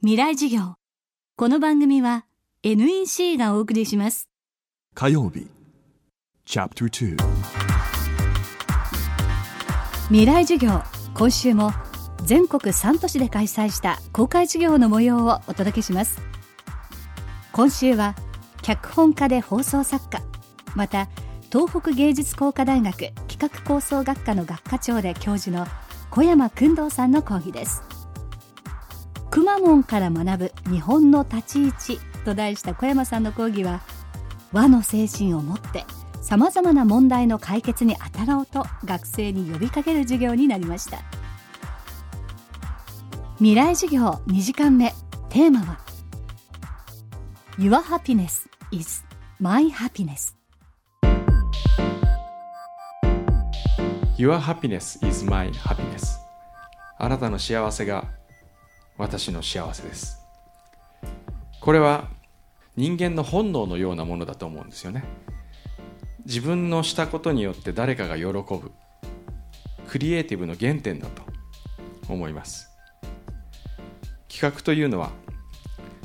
未来授業。この番組は NEC がお送りします。火曜日。Chapter 2未来授業。今週も全国3都市で開催した公開授業の模様をお届けします。今週は脚本家で放送作家また東北芸術工科大学企画構想学科の学科長で教授の小山君堂さんの講義ですくまモンから学ぶ日本の立ち位置と題した小山さんの講義は和の精神を持ってさまざまな問題の解決に当たろうと学生に呼びかける授業になりました。未来授業2時間目テーマは Your happiness is my happiness Your happiness is my happiness あなたの幸せが私の幸せです。これは人間の本能のようなものだと思うんですよね。自分のしたことによって誰かが喜ぶ。クリエイティブの原点だと思います。企画というのは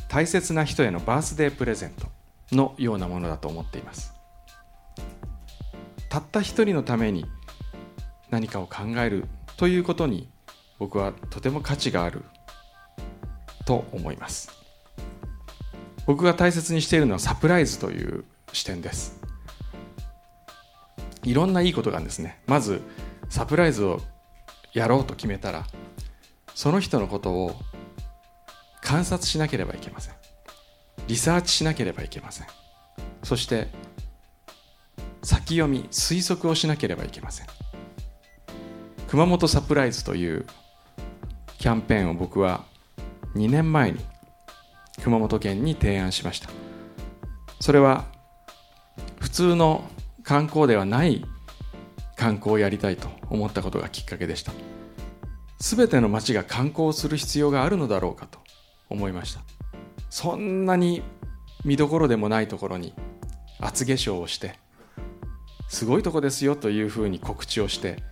大切な人へのバースデープレゼントのようなものだと思っています。たった一人のために何かを考えるということに僕はとても価値があると思います。僕が大切にしているのはサプライズという視点です。いろんないいことがですね。まずサプライズをやろうと決めたらその人のことを観察しなければいけません。リサーチしなければいけません。そして先読み推測をしなければいけません。熊本サプライズというキャンペーンを僕は2年前に熊本県に提案しました。それは普通の観光ではない観光をやりたいと思ったことがきっかけでした。全ての町が観光する必要があるのだろうかと思いました。そんなに見どころでもないところに厚化粧をしてすごいとこですよというふうに告知をして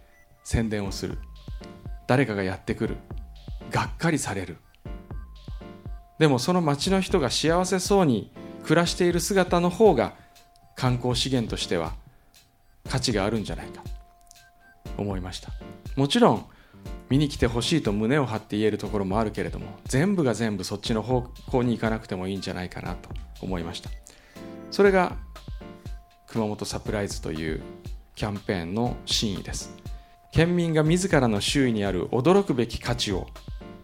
宣伝をする。誰かがやってくる。がっかりされる。でもその町の人が幸せそうに暮らしている姿の方が観光資源としては価値があるんじゃないか。思いました。もちろん見に来てほしいと胸を張って言えるところもあるけれども全部が全部そっちの方向に行かなくてもいいんじゃないかなと思いました。それが熊本サプライズというキャンペーンの真意です。県民が自らの周囲にある驚くべき価値を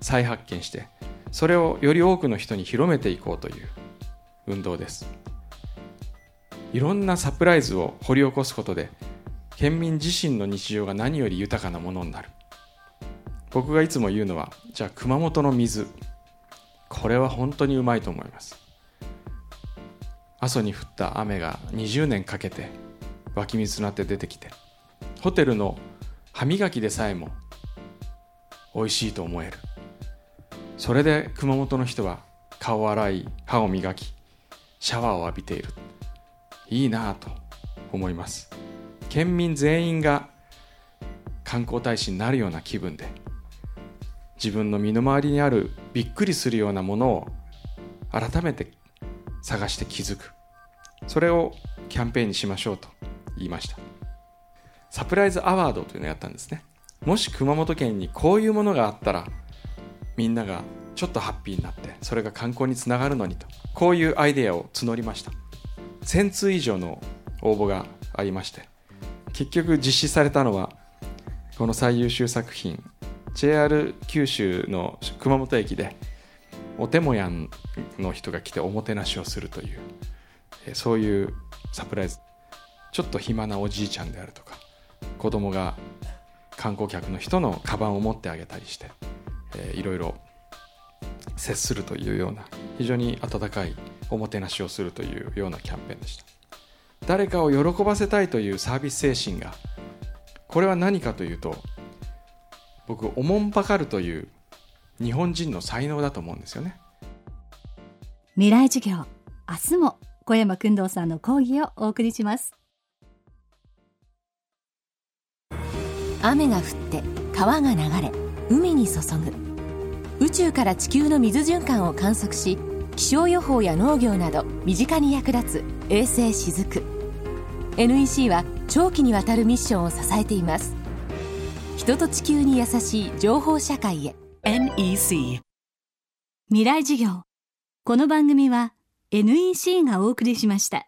再発見してそれをより多くの人に広めていこうという運動です。いろんなサプライズを掘り起こすことで県民自身の日常が何より豊かなものになる。僕がいつも言うのはじゃあ熊本の水。これは本当にうまいと思います。阿蘇に降った雨が20年かけて湧き水となって出てきてホテルの歯磨きでさえも美味しいと思える。それで熊本の人は顔を洗い歯を磨きシャワーを浴びている。いいなぁと思います。県民全員が観光大使になるような気分で自分の身の回りにあるびっくりするようなものを改めて探して気づく。それをキャンペーンにしましょうと言いました。サプライズアワードというのをやったんですね。もし熊本県にこういうものがあったらみんながちょっとハッピーになってそれが観光につながるのにとこういうアイデアを募りました。1000通以上の応募がありまして結局実施されたのはこの最優秀作品 JR 九州の熊本駅でおてもやんの人が来ておもてなしをするというそういうサプライズ。ちょっと暇なおじいちゃんであるとか子供が観光客の人のカバンを持ってあげたりしてえー、いろいろ接するというような非常に温かいおもてなしをするというようなキャンペーンでした。誰かを喜ばせたいというサービス精神がこれは何かというと僕おもんぱかるという日本人の才能だと思うんですよね。未来授業明日も小山君堂さんの講義をお送りします。雨が降って川が流れ海に注ぐ宇宙から地球の水循環を観測し気象予報や農業など身近に役立つ衛星しずく NEC は長期にわたるミッションを支えています。人と地球に優しい情報社会へ。NEC 未来授業。この番組は NEC がお送りしました